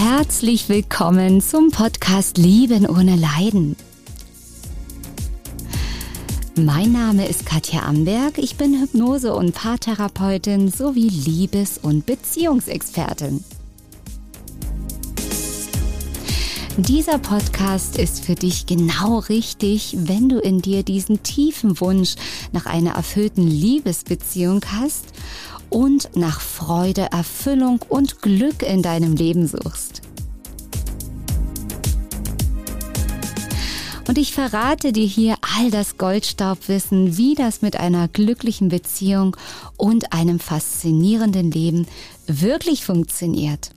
Herzlich willkommen zum Podcast Lieben ohne Leiden. Mein Name ist Katja Amberg, ich bin Hypnose- und Paartherapeutin sowie Liebes- und Beziehungsexpertin. Dieser Podcast ist für dich genau richtig, wenn du in dir diesen tiefen Wunsch nach einer erfüllten Liebesbeziehung hast und nach Freude, Erfüllung und Glück in deinem Leben suchst. Und ich verrate dir hier all das Goldstaubwissen, wie das mit einer glücklichen Beziehung und einem faszinierenden Leben wirklich funktioniert.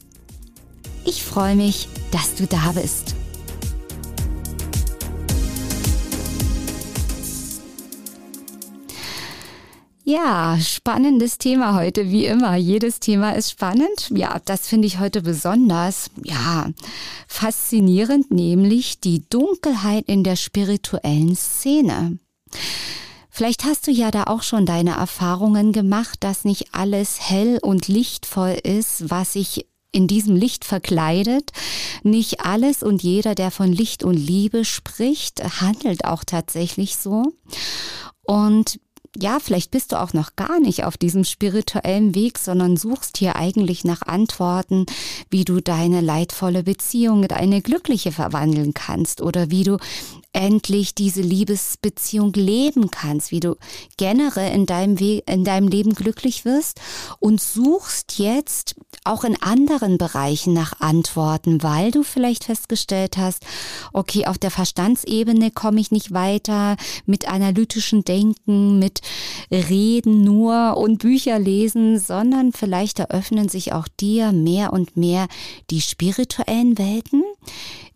Ich freue mich, dass du da bist. Ja, spannendes Thema heute, wie immer. Jedes Thema ist spannend. Ja, das finde ich heute besonders, ja, faszinierend, nämlich die Dunkelheit in der spirituellen Szene. Vielleicht hast du ja da auch schon deine Erfahrungen gemacht, dass nicht alles hell und lichtvoll ist, was sich in diesem Licht verkleidet. Nicht alles und jeder, der von Licht und Liebe spricht, handelt auch tatsächlich so. Und ja, vielleicht bist du auch noch gar nicht auf diesem spirituellen Weg, sondern suchst hier eigentlich nach Antworten, wie du deine leidvolle Beziehung in eine glückliche verwandeln kannst oder wie du endlich diese Liebesbeziehung leben kannst, wie du generell in deinem, We in deinem Leben glücklich wirst und suchst jetzt auch in anderen Bereichen nach Antworten, weil du vielleicht festgestellt hast, okay, auf der Verstandsebene komme ich nicht weiter mit analytischen Denken, mit Reden nur und Bücher lesen, sondern vielleicht eröffnen sich auch dir mehr und mehr die spirituellen Welten,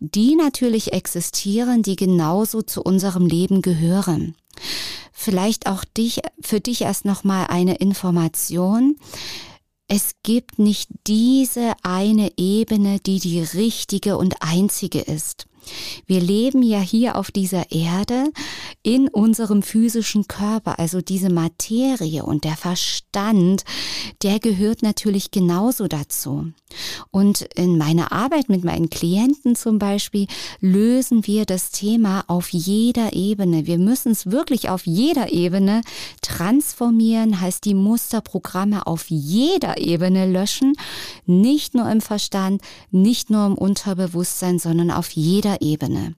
die natürlich existieren, die genauso zu unserem Leben gehören. Vielleicht auch dich, für dich erst nochmal eine Information. Es gibt nicht diese eine Ebene, die die richtige und einzige ist. Wir leben ja hier auf dieser Erde in unserem physischen Körper, also diese Materie und der Verstand, der gehört natürlich genauso dazu. Und in meiner Arbeit mit meinen Klienten zum Beispiel lösen wir das Thema auf jeder Ebene. Wir müssen es wirklich auf jeder Ebene transformieren, heißt die Musterprogramme auf jeder Ebene löschen, nicht nur im Verstand, nicht nur im Unterbewusstsein, sondern auf jeder Ebene.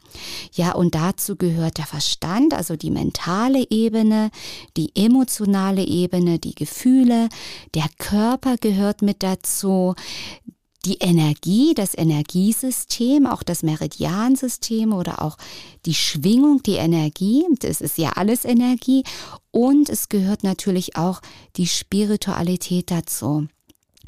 Ja, und dazu gehört der Verstand, also die mentale Ebene, die emotionale Ebene, die Gefühle, der Körper gehört mit dazu, die Energie, das Energiesystem, auch das Meridiansystem oder auch die Schwingung, die Energie, das ist ja alles Energie und es gehört natürlich auch die Spiritualität dazu.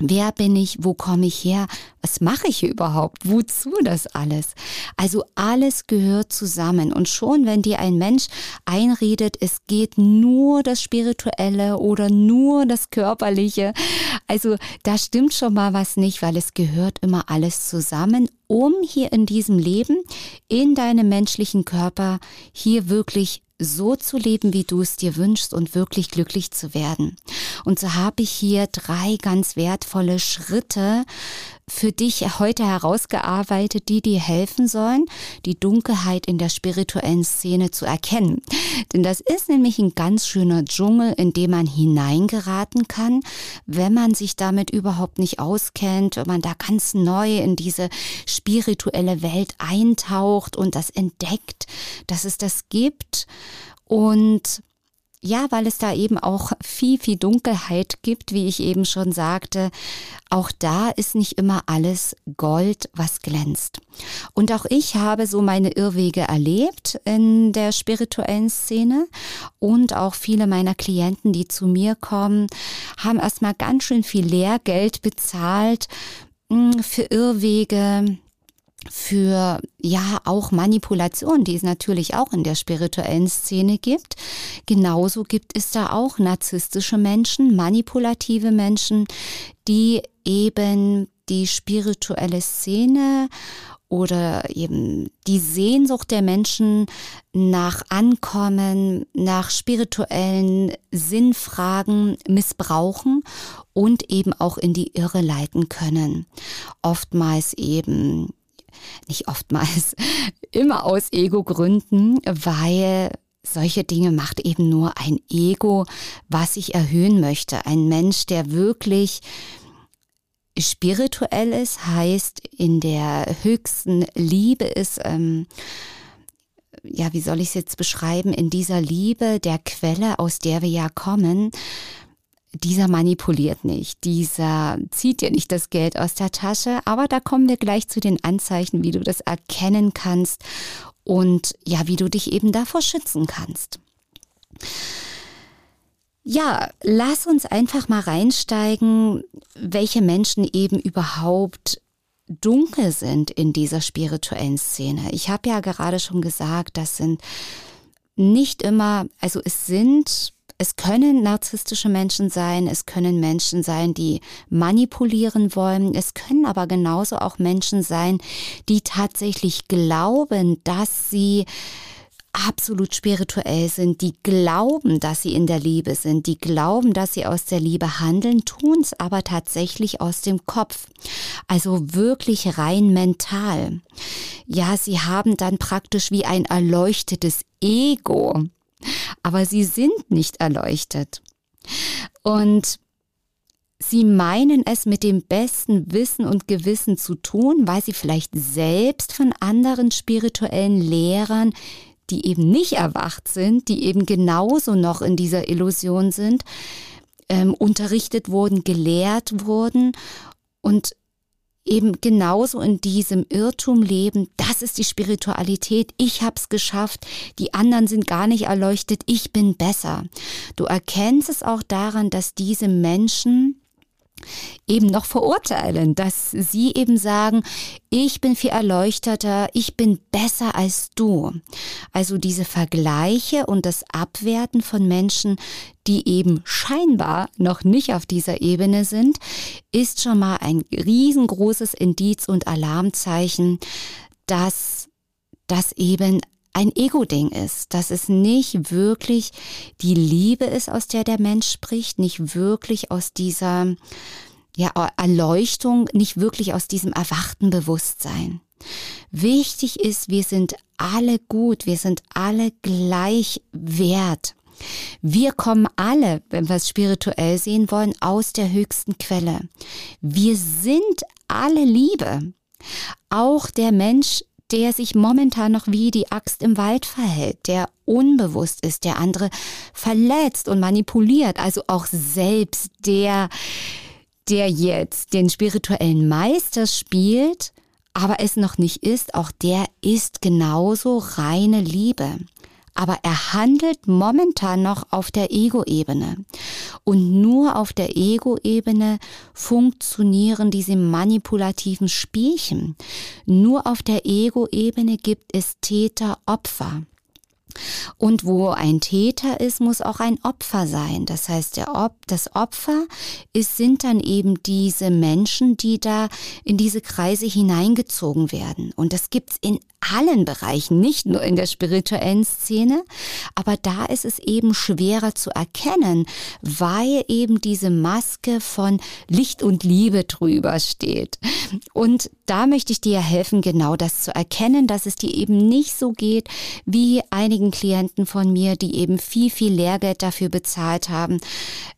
Wer bin ich? Wo komme ich her? Was mache ich hier überhaupt? Wozu das alles? Also alles gehört zusammen. Und schon, wenn dir ein Mensch einredet, es geht nur das Spirituelle oder nur das Körperliche, also da stimmt schon mal was nicht, weil es gehört immer alles zusammen, um hier in diesem Leben, in deinem menschlichen Körper, hier wirklich so zu leben, wie du es dir wünschst und wirklich glücklich zu werden. Und so habe ich hier drei ganz wertvolle Schritte für dich heute herausgearbeitet, die dir helfen sollen, die Dunkelheit in der spirituellen Szene zu erkennen. Denn das ist nämlich ein ganz schöner Dschungel, in dem man hineingeraten kann, wenn man sich damit überhaupt nicht auskennt, wenn man da ganz neu in diese spirituelle Welt eintaucht und das entdeckt, dass es das gibt. Und ja, weil es da eben auch viel, viel Dunkelheit gibt, wie ich eben schon sagte. Auch da ist nicht immer alles Gold, was glänzt. Und auch ich habe so meine Irrwege erlebt in der spirituellen Szene und auch viele meiner Klienten, die zu mir kommen, haben erstmal ganz schön viel Lehrgeld bezahlt hm, für Irrwege, für ja auch Manipulation, die es natürlich auch in der spirituellen Szene gibt. Genauso gibt es da auch narzisstische Menschen, manipulative Menschen, die eben die spirituelle Szene oder eben die Sehnsucht der Menschen nach Ankommen, nach spirituellen Sinnfragen missbrauchen und eben auch in die Irre leiten können. Oftmals eben, nicht oftmals, immer aus Ego-Gründen, weil solche Dinge macht eben nur ein Ego, was sich erhöhen möchte. Ein Mensch, der wirklich spirituell ist, heißt in der höchsten Liebe ist, ähm, ja, wie soll ich es jetzt beschreiben, in dieser Liebe der Quelle, aus der wir ja kommen, dieser manipuliert nicht, dieser zieht dir nicht das Geld aus der Tasche, aber da kommen wir gleich zu den Anzeichen, wie du das erkennen kannst und ja, wie du dich eben davor schützen kannst. Ja, lass uns einfach mal reinsteigen, welche Menschen eben überhaupt dunkel sind in dieser spirituellen Szene. Ich habe ja gerade schon gesagt, das sind nicht immer, also es sind, es können narzisstische Menschen sein, es können Menschen sein, die manipulieren wollen, es können aber genauso auch Menschen sein, die tatsächlich glauben, dass sie absolut spirituell sind, die glauben, dass sie in der Liebe sind, die glauben, dass sie aus der Liebe handeln, tun es aber tatsächlich aus dem Kopf. Also wirklich rein mental. Ja, sie haben dann praktisch wie ein erleuchtetes Ego, aber sie sind nicht erleuchtet. Und Sie meinen es mit dem besten Wissen und Gewissen zu tun, weil sie vielleicht selbst von anderen spirituellen Lehrern die eben nicht erwacht sind, die eben genauso noch in dieser Illusion sind, ähm, unterrichtet wurden, gelehrt wurden und eben genauso in diesem Irrtum leben, das ist die Spiritualität, ich hab's geschafft, die anderen sind gar nicht erleuchtet, ich bin besser. Du erkennst es auch daran, dass diese Menschen eben noch verurteilen, dass sie eben sagen, ich bin viel erleuchteter, ich bin besser als du. Also diese Vergleiche und das Abwerten von Menschen, die eben scheinbar noch nicht auf dieser Ebene sind, ist schon mal ein riesengroßes Indiz und Alarmzeichen, dass das eben ein Ego-Ding ist, dass es nicht wirklich die Liebe ist, aus der der Mensch spricht, nicht wirklich aus dieser ja, Erleuchtung, nicht wirklich aus diesem erwachten Bewusstsein. Wichtig ist, wir sind alle gut, wir sind alle gleich wert. Wir kommen alle, wenn wir es spirituell sehen wollen, aus der höchsten Quelle. Wir sind alle Liebe. Auch der Mensch, der sich momentan noch wie die Axt im Wald verhält, der unbewusst ist, der andere verletzt und manipuliert, also auch selbst der, der jetzt den spirituellen Meister spielt, aber es noch nicht ist, auch der ist genauso reine Liebe aber er handelt momentan noch auf der Ego-Ebene. Und nur auf der Ego-Ebene funktionieren diese manipulativen Spielchen. Nur auf der Ego-Ebene gibt es Täter-Opfer. Und wo ein Täter ist, muss auch ein Opfer sein. Das heißt, der Op das Opfer ist, sind dann eben diese Menschen, die da in diese Kreise hineingezogen werden. Und das gibt's in allen Bereichen, nicht nur in der spirituellen Szene, aber da ist es eben schwerer zu erkennen, weil eben diese Maske von Licht und Liebe drüber steht. Und da möchte ich dir helfen, genau das zu erkennen, dass es dir eben nicht so geht wie einigen Klienten von mir, die eben viel, viel Lehrgeld dafür bezahlt haben.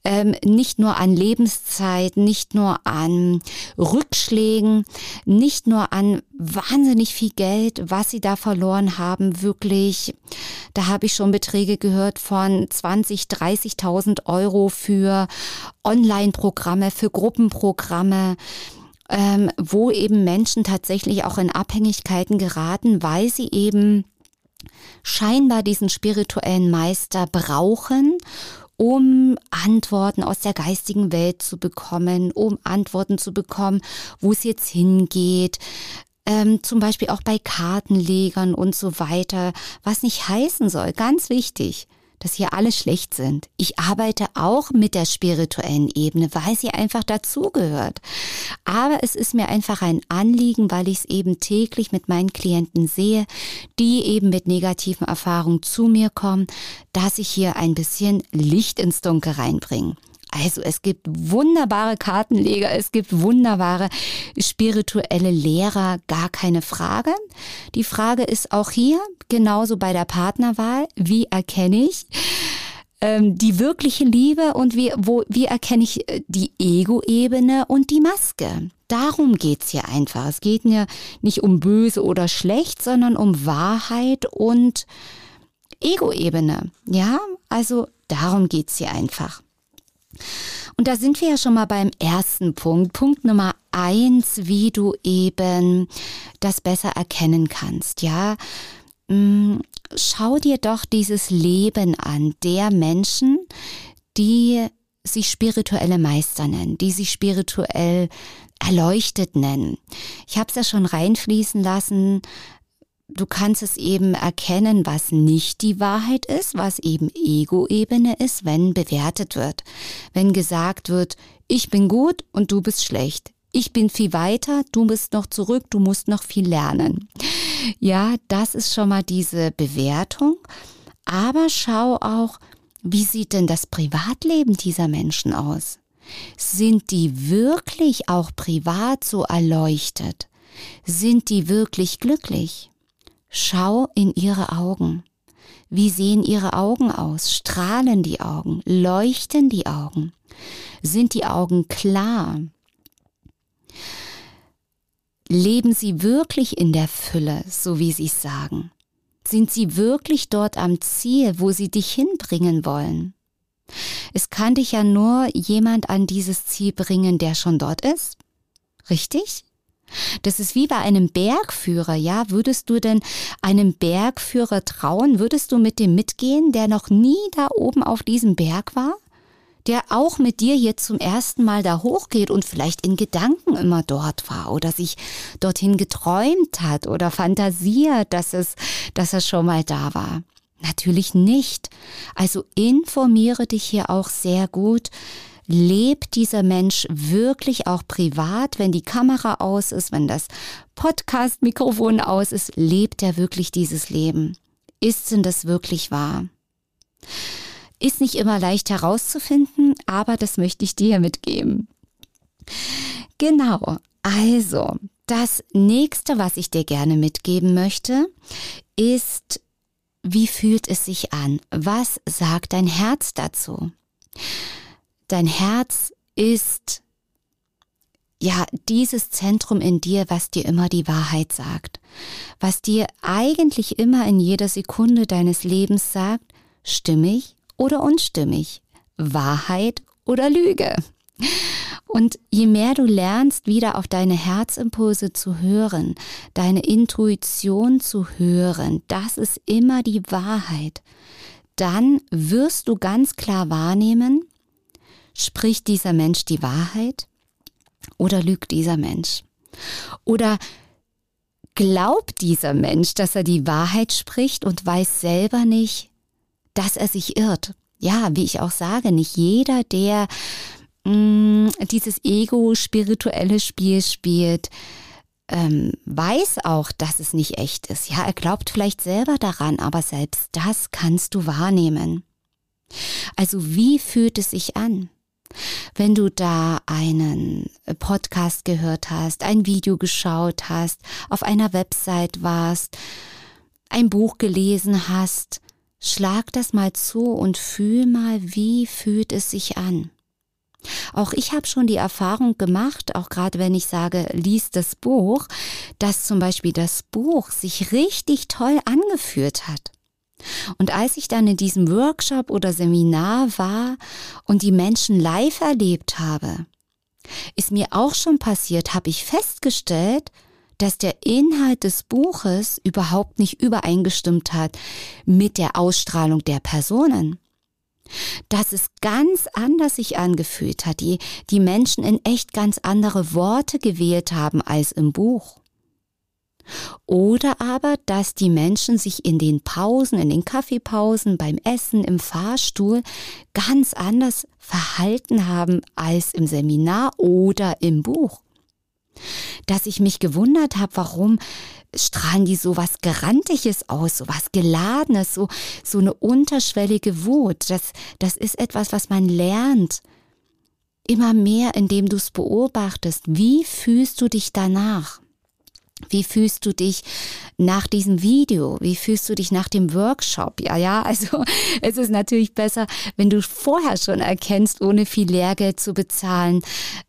Ähm, nicht nur an Lebenszeit, nicht nur an Rückschlägen, nicht nur an wahnsinnig viel Geld, was sie da verloren haben, wirklich, da habe ich schon Beträge gehört von 20, 30.000 Euro für Online-Programme, für Gruppenprogramme. Ähm, wo eben Menschen tatsächlich auch in Abhängigkeiten geraten, weil sie eben scheinbar diesen spirituellen Meister brauchen, um Antworten aus der geistigen Welt zu bekommen, um Antworten zu bekommen, wo es jetzt hingeht, ähm, zum Beispiel auch bei Kartenlegern und so weiter, was nicht heißen soll, ganz wichtig, dass hier alle schlecht sind. Ich arbeite auch mit der spirituellen Ebene, weil sie einfach dazugehört. Aber es ist mir einfach ein Anliegen, weil ich es eben täglich mit meinen Klienten sehe, die eben mit negativen Erfahrungen zu mir kommen, dass ich hier ein bisschen Licht ins Dunkel reinbringe. Also es gibt wunderbare Kartenleger, es gibt wunderbare spirituelle Lehrer, gar keine Frage. Die Frage ist auch hier, genauso bei der Partnerwahl, wie erkenne ich ähm, die wirkliche Liebe und wie, wo, wie erkenne ich äh, die Ego-Ebene und die Maske? Darum geht's hier einfach. Es geht mir nicht um böse oder schlecht, sondern um Wahrheit und Ego-Ebene. Ja, also darum geht's hier einfach. Und da sind wir ja schon mal beim ersten Punkt. Punkt Nummer eins, wie du eben das besser erkennen kannst. Ja, mm, schau dir doch dieses Leben an der Menschen, die sich spirituelle Meister nennen, die sich spirituell erleuchtet nennen. Ich habe es ja schon reinfließen lassen, du kannst es eben erkennen, was nicht die Wahrheit ist, was eben Ego-Ebene ist, wenn bewertet wird. Wenn gesagt wird, ich bin gut und du bist schlecht. Ich bin viel weiter, du bist noch zurück, du musst noch viel lernen. Ja, das ist schon mal diese Bewertung. Aber schau auch, wie sieht denn das Privatleben dieser Menschen aus? Sind die wirklich auch privat so erleuchtet? Sind die wirklich glücklich? Schau in ihre Augen. Wie sehen ihre Augen aus? Strahlen die Augen? Leuchten die Augen? Sind die Augen klar? Leben sie wirklich in der Fülle, so wie sie sagen? Sind sie wirklich dort am Ziel, wo sie dich hinbringen wollen? Es kann dich ja nur jemand an dieses Ziel bringen, der schon dort ist. Richtig? Das ist wie bei einem Bergführer, ja? Würdest du denn einem Bergführer trauen? Würdest du mit dem mitgehen, der noch nie da oben auf diesem Berg war? Der auch mit dir hier zum ersten Mal da hochgeht und vielleicht in Gedanken immer dort war oder sich dorthin geträumt hat oder fantasiert, dass es, dass er schon mal da war. Natürlich nicht. Also informiere dich hier auch sehr gut, lebt dieser Mensch wirklich auch privat, wenn die Kamera aus ist, wenn das Podcast-Mikrofon aus ist, lebt er wirklich dieses Leben? Ist denn das wirklich wahr? Ist nicht immer leicht herauszufinden, aber das möchte ich dir mitgeben. Genau, also das nächste, was ich dir gerne mitgeben möchte, ist, wie fühlt es sich an? Was sagt dein Herz dazu? Dein Herz ist ja dieses Zentrum in dir, was dir immer die Wahrheit sagt, was dir eigentlich immer in jeder Sekunde deines Lebens sagt, stimmig oder unstimmig, Wahrheit oder Lüge. Und je mehr du lernst, wieder auf deine Herzimpulse zu hören, deine Intuition zu hören, das ist immer die Wahrheit, dann wirst du ganz klar wahrnehmen, Spricht dieser Mensch die Wahrheit oder lügt dieser Mensch? Oder glaubt dieser Mensch, dass er die Wahrheit spricht und weiß selber nicht, dass er sich irrt? Ja, wie ich auch sage, nicht jeder, der mh, mm, dieses ego-spirituelle Spiel spielt, ähm, weiß auch, dass es nicht echt ist. Ja, er glaubt vielleicht selber daran, aber selbst das kannst du wahrnehmen. Also wie fühlt es sich an? Wenn du da einen Podcast gehört hast, ein Video geschaut hast, auf einer Website warst, ein Buch gelesen hast, schlag das mal zu und fühl mal, wie fühlt es sich an. Auch ich habe schon die Erfahrung gemacht, auch gerade wenn ich sage, lies das Buch, dass zum Beispiel das Buch sich richtig toll angeführt hat. Und als ich dann in diesem Workshop oder Seminar war und die Menschen live erlebt habe, ist mir auch schon passiert, habe ich festgestellt, dass der Inhalt des Buches überhaupt nicht übereingestimmt hat mit der Ausstrahlung der Personen. Dass es ganz anders sich angefühlt hat, die, die Menschen in echt ganz andere Worte gewählt haben als im Buch. Oder aber, dass die Menschen sich in den Pausen, in den Kaffeepausen, beim Essen, im Fahrstuhl ganz anders verhalten haben als im Seminar oder im Buch. Dass ich mich gewundert habe, warum strahlen die so was Gerantiges aus, so was Geladenes, so, so eine unterschwellige Wut. Das, das ist etwas, was man lernt. Immer mehr, indem du es beobachtest. Wie fühlst du dich danach? Wie fühlst du dich nach diesem Video? Wie fühlst du dich nach dem Workshop? Ja, ja, also es ist natürlich besser, wenn du vorher schon erkennst, ohne viel Lehrgeld zu bezahlen,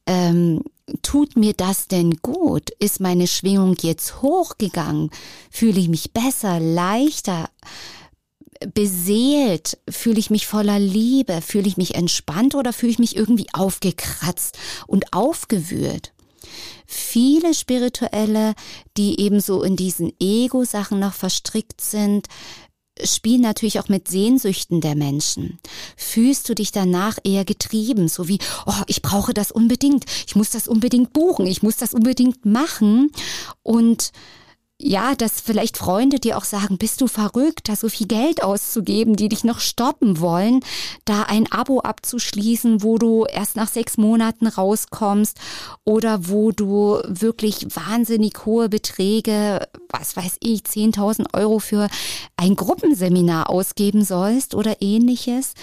ähm, tut mir das denn gut? Ist meine Schwingung jetzt hochgegangen? Fühle ich mich besser, leichter? beseelt? Fühle ich mich voller Liebe? Fühle ich mich entspannt oder fühle ich mich irgendwie aufgekratzt und aufgewühlt? Viele Spirituelle, die eben so in diesen Ego-Sachen noch verstrickt sind, spielen natürlich auch mit Sehnsüchten der Menschen. Fühlst du dich danach eher getrieben, so wie, oh, ich brauche das unbedingt, ich muss das unbedingt buchen, ich muss das unbedingt machen und ja, dass vielleicht Freunde dir auch sagen, bist du verrückt, da so viel Geld auszugeben, die dich noch stoppen wollen, da ein Abo abzuschließen, wo du erst nach sechs Monaten rauskommst oder wo du wirklich wahnsinnig hohe Beträge, was weiß ich, 10.000 Euro für ein Gruppenseminar ausgeben sollst oder ähnliches.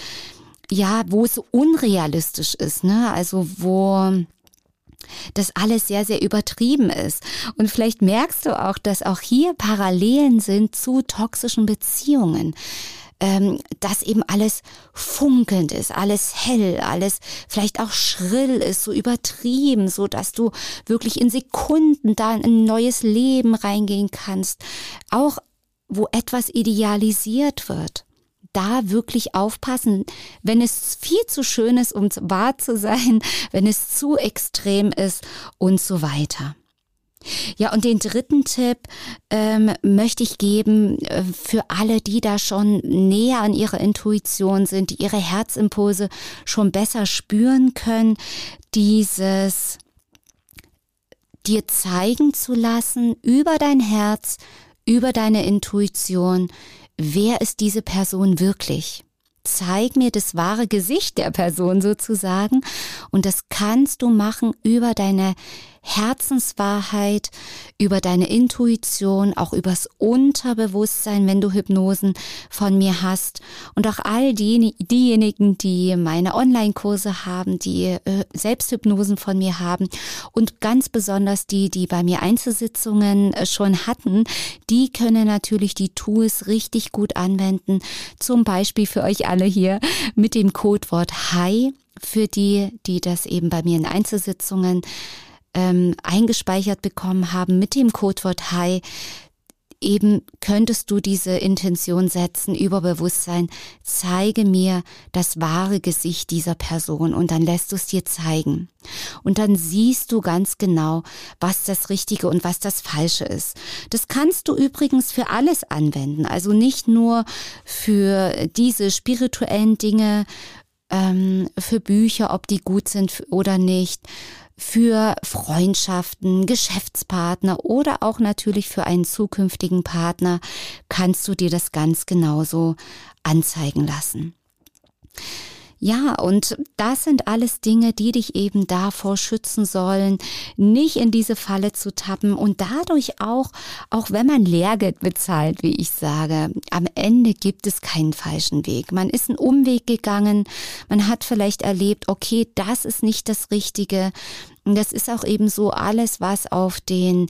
Ja, wo es unrealistisch ist, ne? Also wo dass alles sehr, sehr übertrieben ist. Und vielleicht merkst du auch, dass auch hier Parallelen sind zu toxischen Beziehungen ähm, dass eben alles funkelnd ist, alles hell, alles vielleicht auch schrill ist, so übertrieben, so dass du wirklich in Sekunden da in ein neues Leben reingehen kannst. Auch wo etwas idealisiert wird da wirklich aufpassen, wenn es viel zu schön ist, um wahr zu sein, wenn es zu extrem ist und so weiter. Ja, und den dritten Tipp ähm, möchte ich geben äh, für alle, die da schon näher an ihrer Intuition sind, die ihre Herzimpulse schon besser spüren können, dieses dir zeigen zu lassen über dein Herz, über deine Intuition, wer ist diese Person wirklich? Zeig mir das wahre Gesicht der Person sozusagen. Und das kannst du machen über deine Herzenswahrheit, über deine Intuition, auch übers Unterbewusstsein, wenn du Hypnosen von mir hast. Und auch all die, diejenigen, die meine Online-Kurse haben, die äh, Selbsthypnosen von mir haben und ganz besonders die, die bei mir Einzelsitzungen äh, schon hatten, die können natürlich die Tools richtig gut anwenden. Zum Beispiel für euch alle hier mit dem Codewort HI für die, die das eben bei mir in Einzelsitzungen ähm, eingespeichert bekommen haben mit dem Codewort Hi, eben könntest du diese Intention setzen über Bewusstsein, zeige mir das wahre Gesicht dieser Person und dann lässt du es dir zeigen. Und dann siehst du ganz genau, was das Richtige und was das Falsche ist. Das kannst du übrigens für alles anwenden, also nicht nur für diese spirituellen Dinge, ähm, für Bücher, ob die gut sind oder nicht, für Freundschaften, Geschäftspartner oder auch natürlich für einen zukünftigen Partner kannst du dir das ganz genauso anzeigen lassen. Ja, und das sind alles Dinge, die dich eben davor schützen sollen, nicht in diese Falle zu tappen und dadurch auch, auch wenn man Lehrgeld bezahlt, wie ich sage, am Ende gibt es keinen falschen Weg. Man ist einen Umweg gegangen, man hat vielleicht erlebt, okay, das ist nicht das Richtige. Und das ist auch eben so alles, was auf den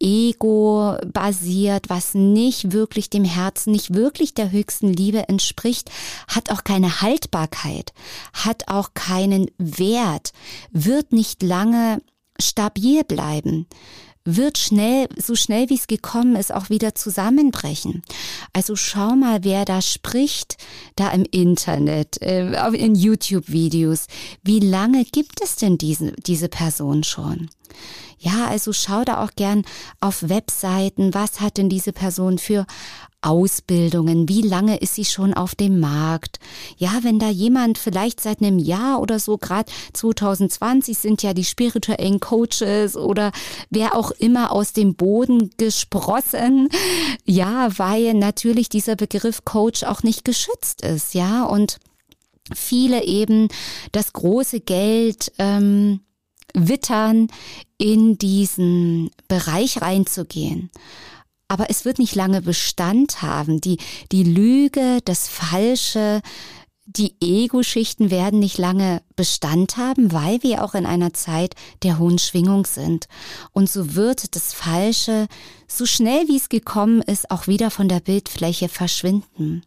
Ego basiert, was nicht wirklich dem Herzen, nicht wirklich der höchsten Liebe entspricht, hat auch keine Haltbarkeit, hat auch keinen Wert, wird nicht lange stabil bleiben wird schnell, so schnell wie es gekommen ist, auch wieder zusammenbrechen. Also schau mal, wer da spricht, da im Internet, äh, in YouTube-Videos. Wie lange gibt es denn diesen, diese Person schon? Ja, also schau da auch gern auf Webseiten, was hat denn diese Person für Ausbildungen, wie lange ist sie schon auf dem Markt? Ja, wenn da jemand vielleicht seit einem Jahr oder so, gerade 2020 sind ja die spirituellen Coaches oder wer auch immer aus dem Boden gesprossen, ja, weil natürlich dieser Begriff Coach auch nicht geschützt ist, ja, und viele eben das große Geld ähm, wittern, in diesen Bereich reinzugehen aber es wird nicht lange Bestand haben. Die, die Lüge, das Falsche, die Ego-Schichten werden nicht lange Bestand haben, weil wir auch in einer Zeit der hohen Schwingung sind. Und so wird das Falsche, so schnell wie es gekommen ist, auch wieder von der Bildfläche verschwinden.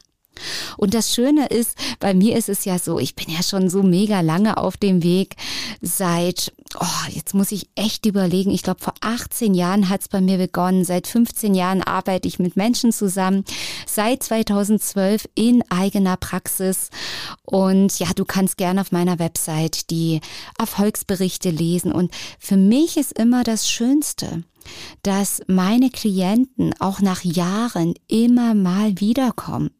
Und das Schöne ist, bei mir ist es ja so, ich bin ja schon so mega lange auf dem Weg. Seit, oh, jetzt muss ich echt überlegen, ich glaube vor 18 Jahren hat es bei mir begonnen. Seit 15 Jahren arbeite ich mit Menschen zusammen. Seit 2012 in eigener Praxis. Und ja, du kannst gerne auf meiner Website die Erfolgsberichte lesen. Und für mich ist immer das Schönste, dass meine Klienten auch nach Jahren immer mal wiederkommen.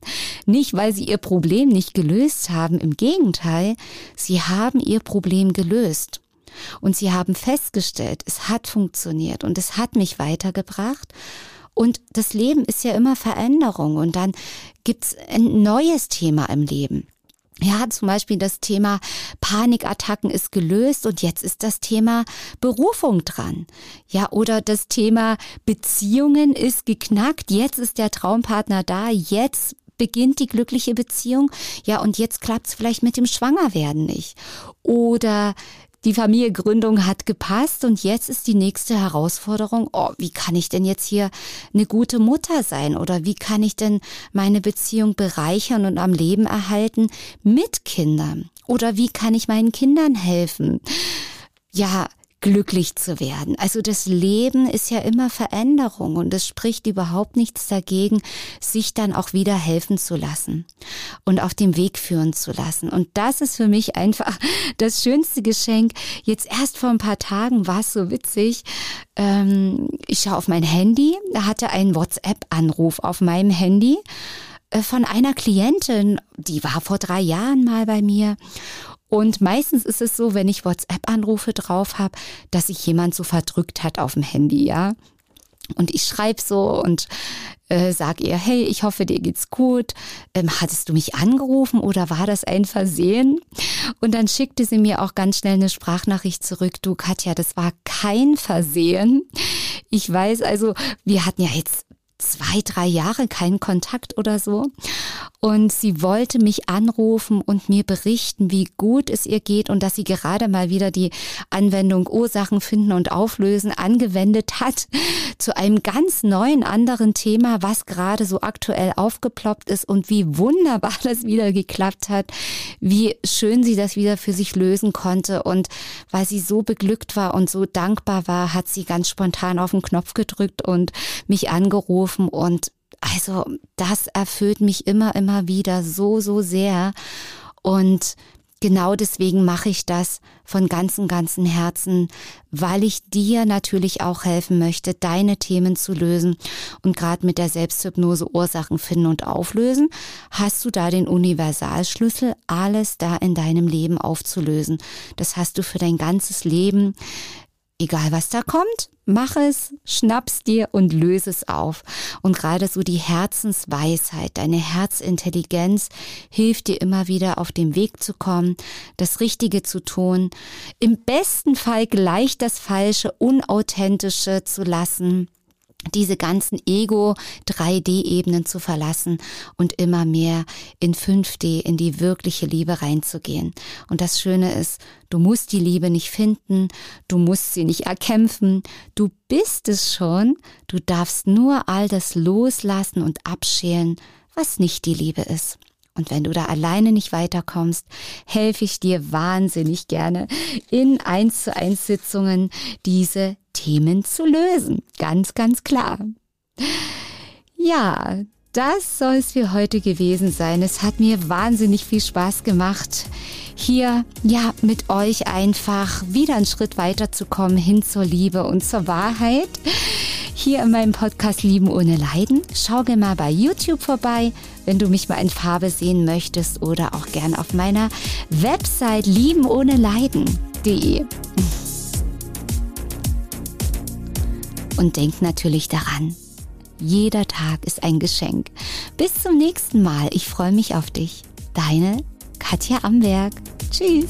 Nicht, weil sie ihr Problem nicht gelöst haben, im Gegenteil, sie haben ihr Problem gelöst. Und sie haben festgestellt, es hat funktioniert und es hat mich weitergebracht. Und das Leben ist ja immer Veränderung und dann gibt's ein neues Thema im Leben. Ja, zum Beispiel das Thema Panikattacken ist gelöst und jetzt ist das Thema Berufung dran. Ja, oder das Thema Beziehungen ist geknackt, jetzt ist der Traumpartner da, jetzt beginnt die glückliche Beziehung. Ja, und jetzt klappt es vielleicht mit dem Schwangerwerden nicht. Oder die Familiengründung hat gepasst und jetzt ist die nächste Herausforderung, oh, wie kann ich denn jetzt hier eine gute Mutter sein oder wie kann ich denn meine Beziehung bereichern und am Leben erhalten mit Kindern? Oder wie kann ich meinen Kindern helfen? Ja, glücklich zu werden. Also das Leben ist ja immer Veränderung und es spricht überhaupt nichts dagegen, sich dann auch wieder helfen zu lassen und auf dem Weg führen zu lassen. Und das ist für mich einfach das schönste Geschenk. Jetzt erst vor ein paar Tagen war es so witzig. Ähm, ich schaue auf mein Handy, da hatte ein WhatsApp-Anruf auf meinem Handy äh, von einer Klientin, die war vor drei Jahren mal bei mir und meistens ist es so, wenn ich WhatsApp-Anrufe drauf habe, dass sich jemand so verdrückt hat auf dem Handy, ja. Und ich schreibe so und äh, sag ihr, hey, ich hoffe, dir geht's gut. Ähm, hattest du mich angerufen oder war das ein Versehen? Und dann schickte sie mir auch ganz schnell eine Sprachnachricht zurück. Du, Katja, das war kein Versehen. Ich weiß also, wir hatten ja jetzt zwei, drei Jahre keinen Kontakt oder so. Und sie wollte mich anrufen und mir berichten, wie gut es ihr geht und dass sie gerade mal wieder die Anwendung Ursachen finden und auflösen angewendet hat zu einem ganz neuen anderen Thema, was gerade so aktuell aufgeploppt ist und wie wunderbar das wieder geklappt hat, wie schön sie das wieder für sich lösen konnte. Und weil sie so beglückt war und so dankbar war, hat sie ganz spontan auf den Knopf gedrückt und mich angerufen und also das erfüllt mich immer, immer wieder so, so sehr. Und genau deswegen mache ich das von ganzem, ganzem Herzen, weil ich dir natürlich auch helfen möchte, deine Themen zu lösen. Und gerade mit der Selbsthypnose Ursachen finden und auflösen, hast du da den Universalschlüssel, alles da in deinem Leben aufzulösen. Das hast du für dein ganzes Leben egal was da kommt, mach es, schnapp's dir und löse es auf. Und gerade so die Herzensweisheit, deine Herzintelligenz hilft dir immer wieder auf den Weg zu kommen, das Richtige zu tun, im besten Fall gleich das Falsche, Unauthentische zu lassen diese ganzen Ego-3D-Ebenen zu verlassen und immer mehr in 5D, in die wirkliche Liebe reinzugehen. Und das Schöne ist, du musst die Liebe nicht finden, du musst sie nicht erkämpfen, du bist es schon, du darfst nur all das loslassen und abschälen, was nicht die Liebe ist. Und wenn du da alleine nicht weiterkommst, helfe ich dir wahnsinnig gerne in eins zu eins Sitzungen diese Themen zu lösen. Ganz, ganz klar. Ja, das soll es für heute gewesen sein. Es hat mir wahnsinnig viel Spaß gemacht, hier ja mit euch einfach wieder einen Schritt weiter zu kommen hin zur Liebe und zur Wahrheit. hier in meinem Podcast Lieben ohne Leiden. Schau gerne mal bei YouTube vorbei, wenn du mich mal in Farbe sehen möchtest oder auch gern auf meiner Website liebenohneleiden.de. Und denk natürlich daran, jeder Tag ist ein Geschenk. Bis zum nächsten Mal. Ich freue mich auf dich. Deine Katja Amberg. Tschüss.